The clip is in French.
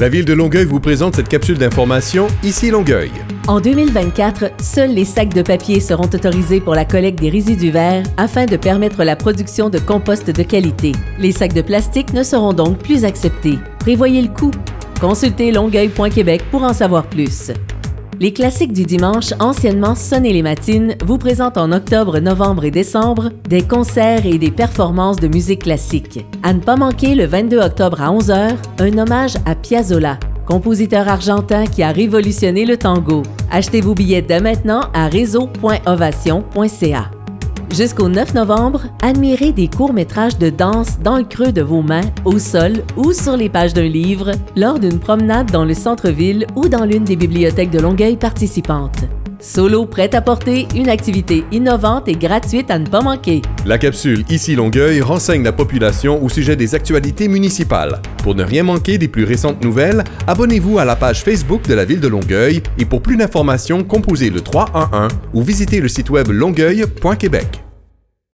La ville de Longueuil vous présente cette capsule d'information Ici Longueuil. En 2024, seuls les sacs de papier seront autorisés pour la collecte des résidus verts afin de permettre la production de compost de qualité. Les sacs de plastique ne seront donc plus acceptés. Prévoyez le coût. Consultez longueuil.québec pour en savoir plus. Les classiques du dimanche, anciennement Sonner les matines, vous présentent en octobre, novembre et décembre des concerts et des performances de musique classique. À ne pas manquer le 22 octobre à 11h, un hommage à Piazzolla, compositeur argentin qui a révolutionné le tango. Achetez vos billets dès maintenant à réseau.ovation.ca. Jusqu'au 9 novembre, admirez des courts-métrages de danse dans le creux de vos mains, au sol ou sur les pages d'un livre, lors d'une promenade dans le centre-ville ou dans l'une des bibliothèques de Longueuil participantes. Solo prêt à porter, une activité innovante et gratuite à ne pas manquer. La capsule Ici Longueuil renseigne la population au sujet des actualités municipales. Pour ne rien manquer des plus récentes nouvelles, abonnez-vous à la page Facebook de la ville de Longueuil et pour plus d'informations, composez le 311 ou visitez le site web longueuil.québec.